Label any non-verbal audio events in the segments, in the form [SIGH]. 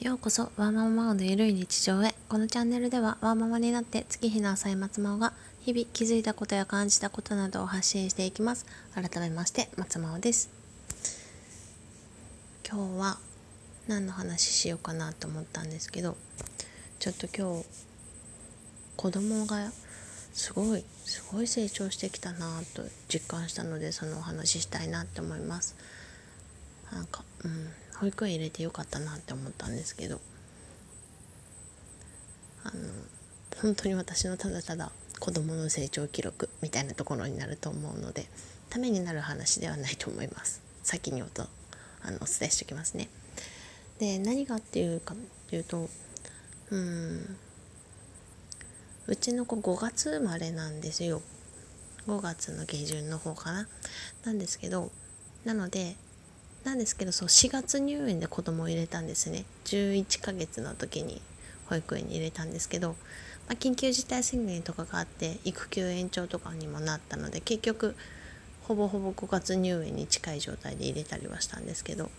ようこそワーマママオのゆるい日常へ。このチャンネルではワーママになって月日の浅い松真央が日々気づいたことや感じたことなどを発信していきます。改めまして松真央です。今日は何の話しようかなと思ったんですけどちょっと今日子供がすごいすごい成長してきたなと実感したのでそのお話ししたいなって思います。なんかうん。保育園入れてよかったなって思ったんですけど。あの本当に私のただただ子どもの成長記録みたいなところになると思うのでためになる話ではないと思います。[LAUGHS] 先に音あのお伝えしておきますね。で何がっていうかっていうとうんうちの子5月生まれなんですよ。5月の下旬の方かな。なんですけどなのでなんですけどそう4月入園で子供を入れたんですね。11ヶ月の時に保育園に入れたんですけど、まあ、緊急事態宣言とかがあって育休延長とかにもなったので結局ほぼほぼ5月入園に近い状態で入れたりはしたんですけど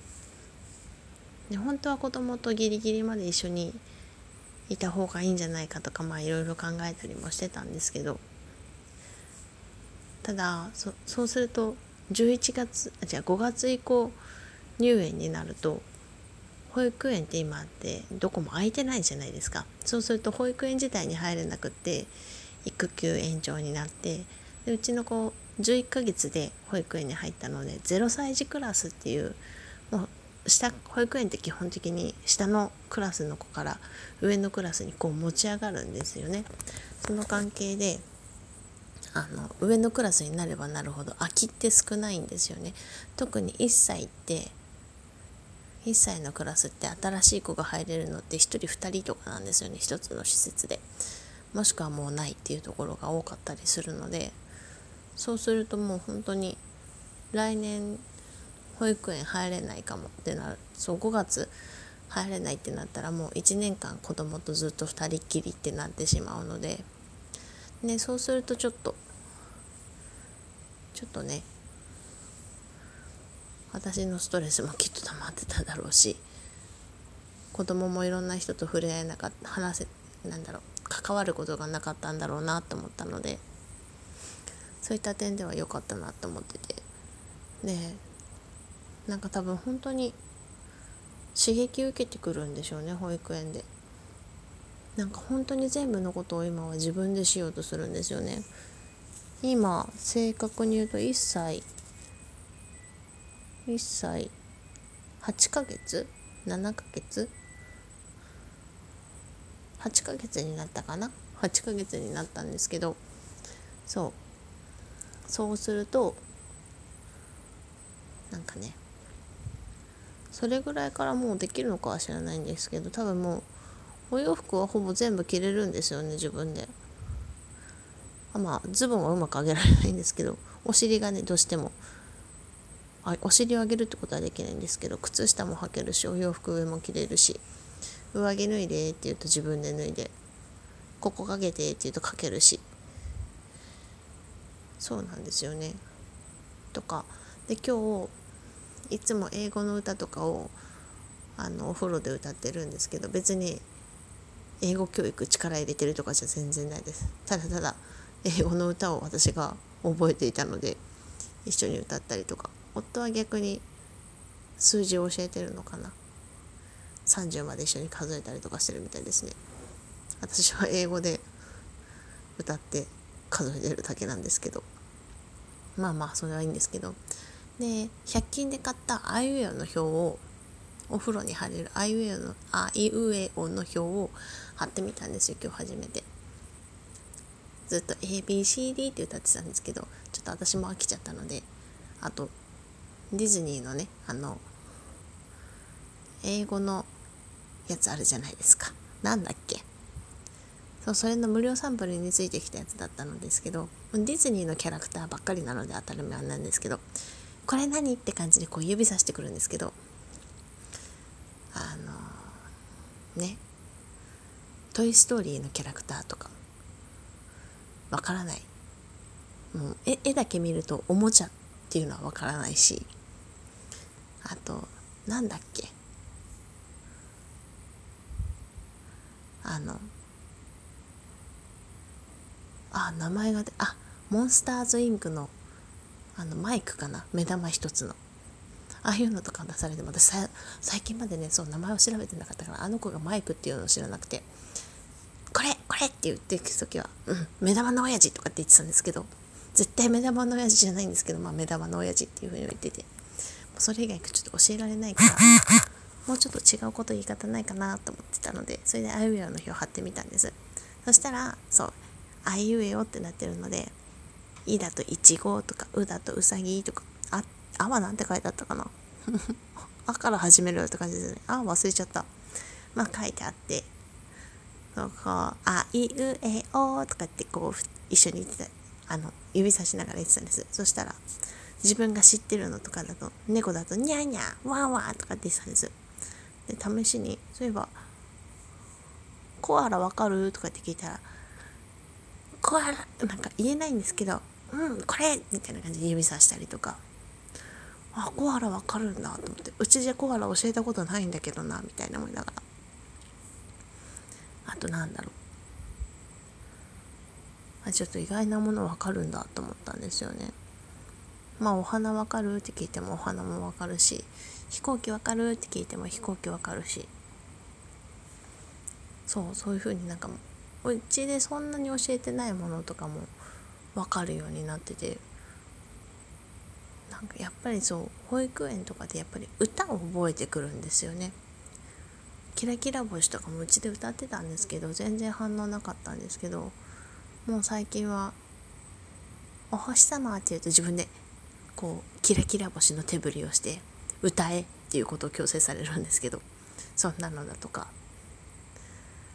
で本当は子供とギリギリまで一緒にいた方がいいんじゃないかとかまあいろいろ考えたりもしてたんですけどただそうすると11月あ違う5月以降入園になると保育園って今あってどこも空いてないじゃないですかそうすると保育園自体に入れなくって育休延長になってでうちの子11ヶ月で保育園に入ったので0歳児クラスっていうもう下保育園って基本的に下のクラスの子から上のクラスにこう持ち上がるんですよね。その関係であの上のクラスになればなるほど空きって少ないんですよね。特に1歳って1歳のクラスって新しい子が入れるのって1人2人とかなんですよね。1つの施設で。もしくはもうないっていうところが多かったりするので。そうするともう本当に来年保育園入れないかもってなる。そう5月入れないってなったらもう1年間子供とずっと2人っきりってなってしまうので、ね、そうするとちょっとちょっとね私のストレスもきっと溜まってただろうし子供もいろんな人と触れ合えなかった話せなんだろう関わることがなかったんだろうなと思ったのでそういった点では良かったなと思ってて。でなんか多分本当に刺激受けてくるんでしょうね保育園で。なんか本当に全部のことを今は自分でしようとするんですよね。今正確に言うと1歳1歳8ヶ月？7ヶ月？8ヶ月になったかな？8ヶ月になったんですけどそう。そうするとなんかねそれぐらいからもうできるのかは知らないんですけど多分もうお洋服はほぼ全部着れるんですよね自分で。まあズボンはうまく上げられないんですけどお尻がねどうしてもあお尻を上げるってことはできないんですけど靴下も履けるしお洋服上も着れるし上着脱いでって言うと自分で脱いでここかけてって言うとかけるしそうなんですよね。とかで今日いつも英語の歌とかをあのお風呂で歌ってるんですけど別に英語教育力入れてるとかじゃ全然ないです。ただただ英語の歌を私が覚えていたので一緒に歌ったりとか。夫は逆に数字を教えてるのかな。30まで一緒に数えたりとかしてるみたいですね。私は英語で歌って数えてるだけなんですけど。まあまあそれはいいんですけど。で100均で買ったアイウェアの表をお風呂に貼れるアイウェアのアイウェアの表を貼ってみたんですよ今日初めて。ずっと ABCD って歌ってたんですけどちょっと私も飽きちゃったのであとディズニーのねあの英語のやつあるじゃないですか。なんだっけ。そうそれの無料サンプルについてきたやつだったのですけどディズニーのキャラクターばっかりなので当たり前なんですけどこれ何って感じでこう指さしてくるんですけどあのね「トイ・ストーリー」のキャラクターとかわからない。もう絵絵だけ見るとおもちゃっていうのはわからないし。あとなんだっけ。あのあ名前がであモンスターズインクのあのマイクかな。目玉一つの。ああいうのとか出されて私さ最近までねそう名前を調べてなかったからあの子がマイクっていうのを知らなくて。れって言っていく時は「うん目玉の親父」とかって言ってたんですけど絶対目玉の親父じゃないんですけどまあ目玉の親父っていうふうに言っててそれ以外ちょっと教えられないからもうちょっと違うこと言い方ないかなと思ってたのでそれであいうえおの日を貼ってみたんです。そしたらそうあいうえおってなってるので「い」だといちごとか「う」だとうさぎとか「あ」あはなんて書いてあったかな？[LAUGHS] あから始めるよって感じですね。あ忘れちゃった。まあ書いてあってこう「あいうえお」とかってこう一緒に言ってあの指さしながら言ってたんですそしたら自分が知ってるのとかだと猫だと「にゃにゃーワンワン」とかって言ってたんですで試しにそういえば「コアラわかる?」とかって聞いたら「コアラ」なんか言えないんですけど「うんこれ!」みたいな感じで指さしたりとかあコアラわかるんだと思ってうちじゃコアラ教えたことないんだけどなみたいな思いながらあとなんだろう。あちょっと意外なものわかるんだと思ったんですよね。まあお花わかるって聞いてもお花もわかるし飛行機わかるって聞いても飛行機わかるし。そうそういう風になんかうちでそんなに教えてないものとかも分かるようになってて。なんかやっぱりそう保育園とかでやっぱり歌を覚えてくるんですよね。キラキラ星とかもうちで歌ってたんですけど全然反応なかったんですけどもう最近は「お星様」って言うと自分でこうキラキラ星の手振りをして歌えっていうことを強制されるんですけどそんなのだとか。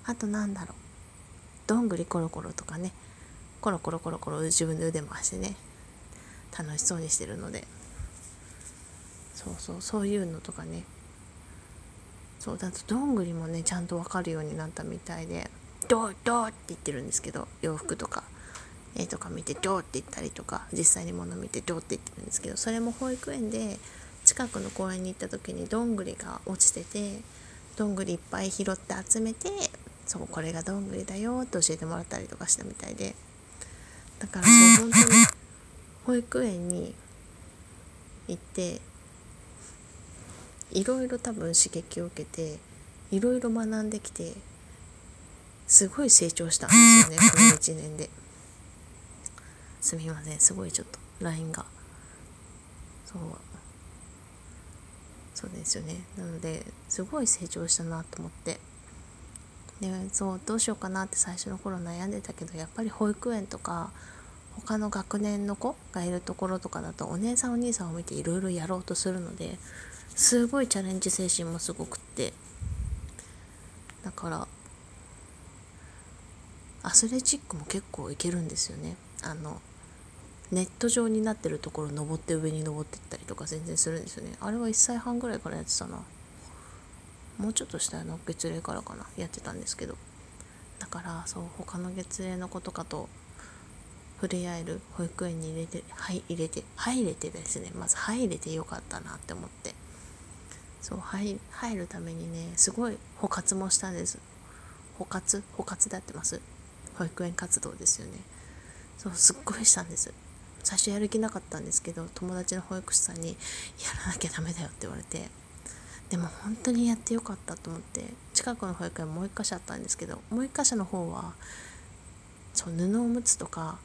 あとなんだろう。どんぐりコロコロとかね。コロコロコロコロ自分で腕回してね。楽しそうにしてるので。そうそうそういうのとかね。そうだとどんぐりもねちゃんと分かるようになったみたいで「どうどう」って言ってるんですけど洋服とか絵とか見て「どう」って言ったりとか実際に物見て「どう」って言ってるんですけどそれも保育園で近くの公園に行った時にどんぐりが落ちててどんぐりいっぱい拾って集めてそうこれがどんぐりだよって教えてもらったりとかしたみたいでだからそう本当に保育園に行っていろいろ多分刺激を受けていろいろ学んできてすごい成長したんですよねこの1年で。すみませんすごいちょっと LINE が。そう。そうですよね。なのですごい成長したなと思って。でそうどうしようかなって最初の頃悩んでたけどやっぱり保育園とか他の学年の子がいるところとかだとお姉さんお兄さんを見ていろいろやろうとするのですごいチャレンジ精神もすごくってだからアスレチックも結構いけるんですよね。あのネット上になってるところ登って上に登ってったりとか全然するんですよね。あれは1歳半ぐらいからやってたな。もうちょっと下の月齢からかな。やってたんですけど。だからそう他の月齢の子とかと触れ合える保育園に入れてはい入れて入れてですねまず入れてよかったなって思って。そう入入るためにねすごい補活もしたんです。補活補活でやってます。保育園活動ですよね。そうすっごいしたんです。最初やる気なかったんですけど友達の保育士さんに「やらなきゃダメだよ」って言われて。でも本当にやってよかったと思って近くの保育園もう一箇所あったんですけどもう一箇所の方はそう布おむつとか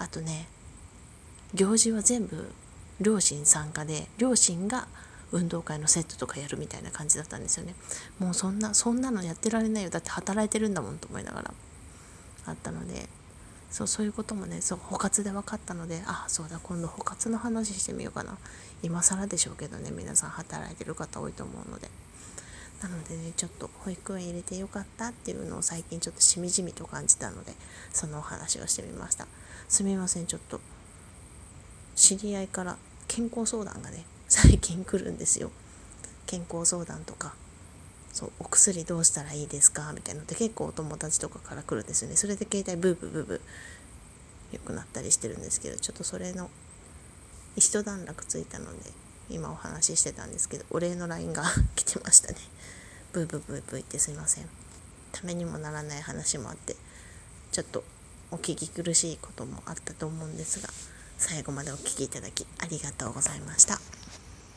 あとね行事は全部両親参加で両親が運動会のセットとかやるみたいな感じだったんですよね。もうそんなそんなのやってられないよ。だって働いてるんだもんと思いながら。あったのでそうそういうこともねそう補活で分かったのであそうだ今度補活の話してみようかな。今更でしょうけどね皆さん働いてる方多いと思うので。なのでねちょっと保育園入れてよかったっていうのを最近ちょっとしみじみと感じたのでそのお話をしてみました。すみませんちょっと知り合いから健康相談がね最近来るんですよ。健康相談とかそうお薬どうしたらいいですか？みたいなのって結構お友達とかから来るんですよね。それで携帯ブーブーブーブー良くなったりしてるんですけどちょっとそれの一段落ついたので今お話ししてたんですけどお礼の LINE が [LAUGHS] 来てましたねブーブーブーブー言ってすいませんためにもならない話もあってちょっとお聞き苦しいこともあったと思うんですが最後までお聴きいただきありがとうございました。